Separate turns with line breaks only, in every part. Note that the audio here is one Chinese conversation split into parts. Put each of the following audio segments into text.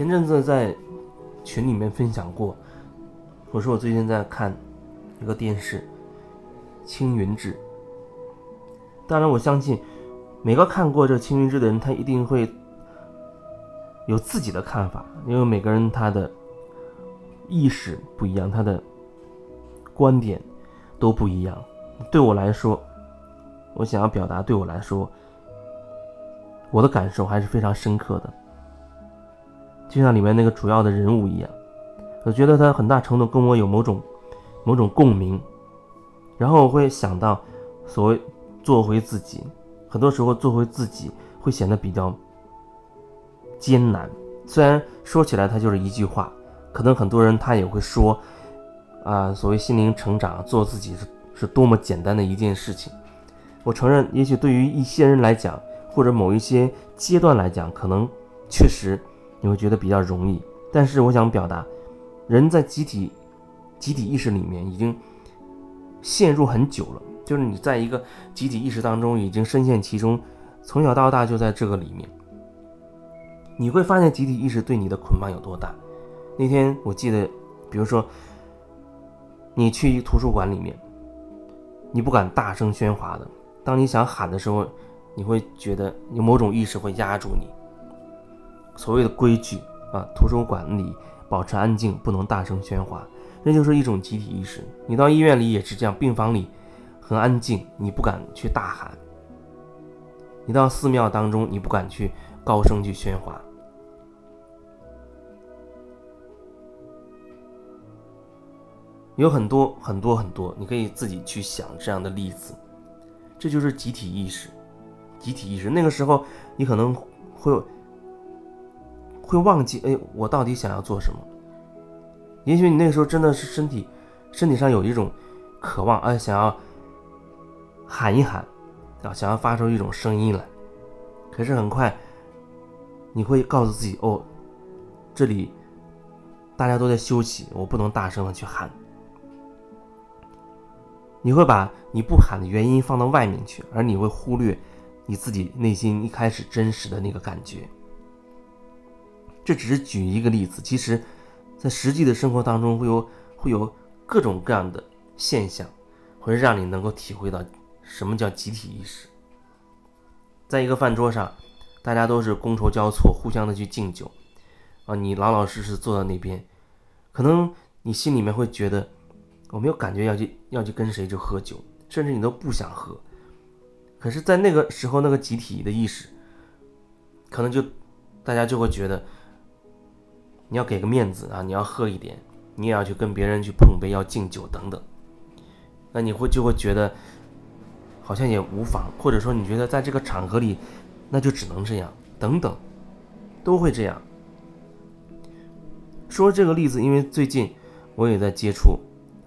前阵子在群里面分享过，我说我最近在看一个电视《青云志》。当然，我相信每个看过这《青云志》的人，他一定会有自己的看法，因为每个人他的意识不一样，他的观点都不一样。对我来说，我想要表达，对我来说，我的感受还是非常深刻的。就像里面那个主要的人物一样，我觉得他很大程度跟我有某种某种共鸣，然后我会想到所谓做回自己，很多时候做回自己会显得比较艰难。虽然说起来他就是一句话，可能很多人他也会说啊，所谓心灵成长，做自己是是多么简单的一件事情。我承认，也许对于一些人来讲，或者某一些阶段来讲，可能确实。你会觉得比较容易，但是我想表达，人在集体集体意识里面已经陷入很久了，就是你在一个集体意识当中已经深陷其中，从小到大就在这个里面，你会发现集体意识对你的捆绑有多大。那天我记得，比如说你去一图书馆里面，你不敢大声喧哗的，当你想喊的时候，你会觉得有某种意识会压住你。所谓的规矩啊，图书馆里保持安静，不能大声喧哗，那就是一种集体意识。你到医院里也是这样，病房里很安静，你不敢去大喊；你到寺庙当中，你不敢去高声去喧哗。有很多很多很多，你可以自己去想这样的例子。这就是集体意识，集体意识。那个时候，你可能会。会忘记哎，我到底想要做什么？也许你那个时候真的是身体，身体上有一种渴望，哎，想要喊一喊，啊，想要发出一种声音来。可是很快，你会告诉自己，哦，这里大家都在休息，我不能大声的去喊。你会把你不喊的原因放到外面去，而你会忽略你自己内心一开始真实的那个感觉。这只是举一个例子，其实，在实际的生活当中，会有会有各种各样的现象，会让你能够体会到什么叫集体意识。在一个饭桌上，大家都是觥筹交错，互相的去敬酒，啊，你老老实实坐在那边，可能你心里面会觉得，我没有感觉要去要去跟谁去喝酒，甚至你都不想喝。可是，在那个时候，那个集体的意识，可能就大家就会觉得。你要给个面子啊！你要喝一点，你也要去跟别人去碰杯，要敬酒等等。那你会就会觉得好像也无妨，或者说你觉得在这个场合里，那就只能这样等等，都会这样。说这个例子，因为最近我也在接触，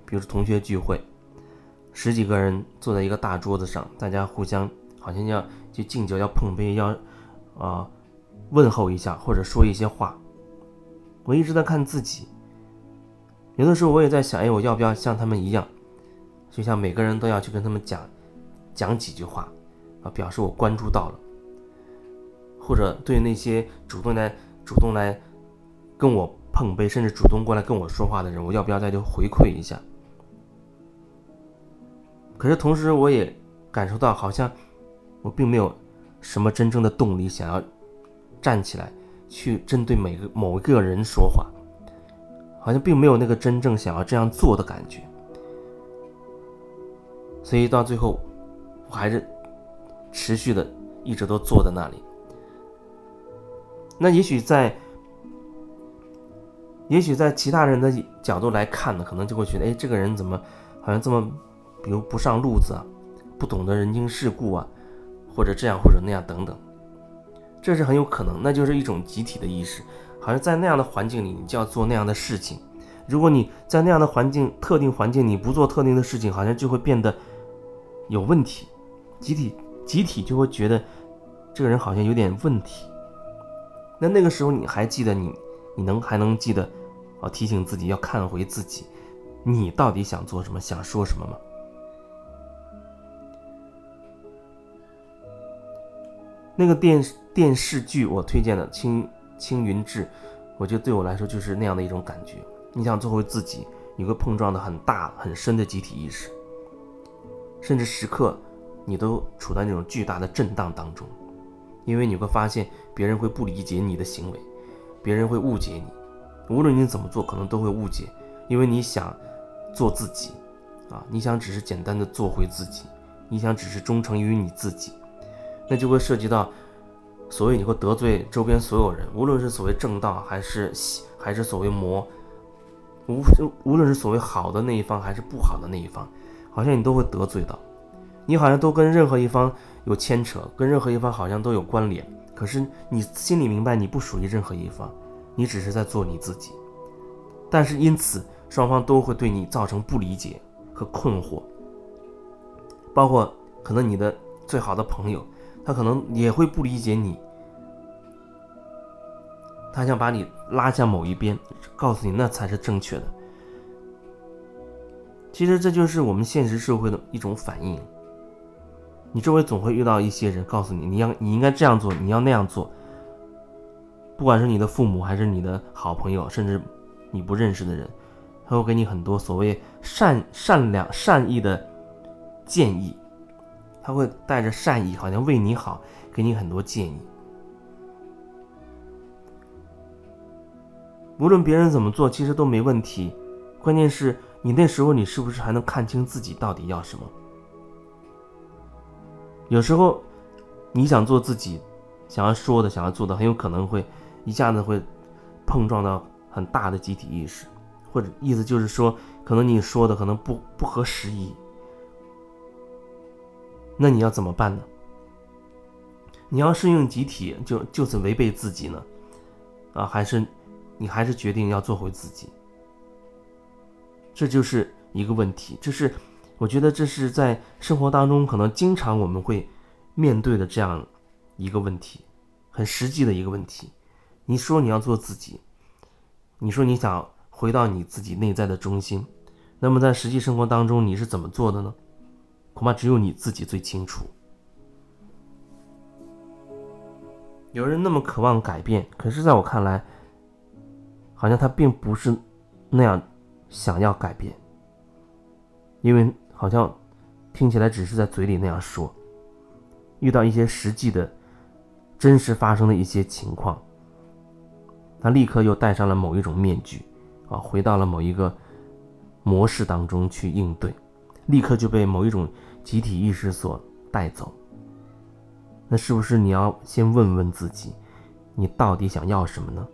比如说同学聚会，十几个人坐在一个大桌子上，大家互相好像要去敬酒，要碰杯，要啊问候一下，或者说一些话。我一直在看自己，有的时候我也在想，哎，我要不要像他们一样，就像每个人都要去跟他们讲，讲几句话，啊，表示我关注到了，或者对那些主动来主动来跟我碰杯，甚至主动过来跟我说话的人，我要不要再去回馈一下？可是同时我也感受到，好像我并没有什么真正的动力想要站起来。去针对每个某一个人说话，好像并没有那个真正想要这样做的感觉，所以到最后，我还是持续的一直都坐在那里。那也许在，也许在其他人的角度来看呢，可能就会觉得，哎，这个人怎么好像这么，比如不上路子啊，不懂得人情世故啊，或者这样或者那样等等。这是很有可能，那就是一种集体的意识，好像在那样的环境里，你就要做那样的事情。如果你在那样的环境、特定环境，你不做特定的事情，好像就会变得有问题。集体集体就会觉得这个人好像有点问题。那那个时候你还记得你，你能还能记得，哦，提醒自己要看回自己，你到底想做什么，想说什么吗？那个电视电视剧我推荐的《青青云志》，我觉得对我来说就是那样的一种感觉。你想做回自己，你会碰撞的很大很深的集体意识，甚至时刻你都处在那种巨大的震荡当中，因为你会发现别人会不理解你的行为，别人会误解你，无论你怎么做，可能都会误解，因为你想做自己，啊，你想只是简单的做回自己，你想只是忠诚于你自己，那就会涉及到。所以你会得罪周边所有人，无论是所谓正道还是还是所谓魔，无无论是所谓好的那一方还是不好的那一方，好像你都会得罪到，你好像都跟任何一方有牵扯，跟任何一方好像都有关联。可是你心里明白，你不属于任何一方，你只是在做你自己。但是因此，双方都会对你造成不理解和困惑，包括可能你的最好的朋友。他可能也会不理解你，他想把你拉向某一边，告诉你那才是正确的。其实这就是我们现实社会的一种反应。你周围总会遇到一些人，告诉你你要你应该这样做，你要那样做。不管是你的父母，还是你的好朋友，甚至你不认识的人，他会给你很多所谓善善良善意的建议。他会带着善意，好像为你好，给你很多建议。无论别人怎么做，其实都没问题。关键是你那时候，你是不是还能看清自己到底要什么？有时候，你想做自己，想要说的，想要做的，很有可能会一下子会碰撞到很大的集体意识，或者意思就是说，可能你说的可能不不合时宜。那你要怎么办呢？你要适应集体，就就此违背自己呢？啊，还是你还是决定要做回自己？这就是一个问题，这是我觉得这是在生活当中可能经常我们会面对的这样一个问题，很实际的一个问题。你说你要做自己，你说你想回到你自己内在的中心，那么在实际生活当中你是怎么做的呢？恐怕只有你自己最清楚。有人那么渴望改变，可是在我看来，好像他并不是那样想要改变，因为好像听起来只是在嘴里那样说。遇到一些实际的、真实发生的一些情况，他立刻又戴上了某一种面具，啊，回到了某一个模式当中去应对。立刻就被某一种集体意识所带走。那是不是你要先问问自己，你到底想要什么呢？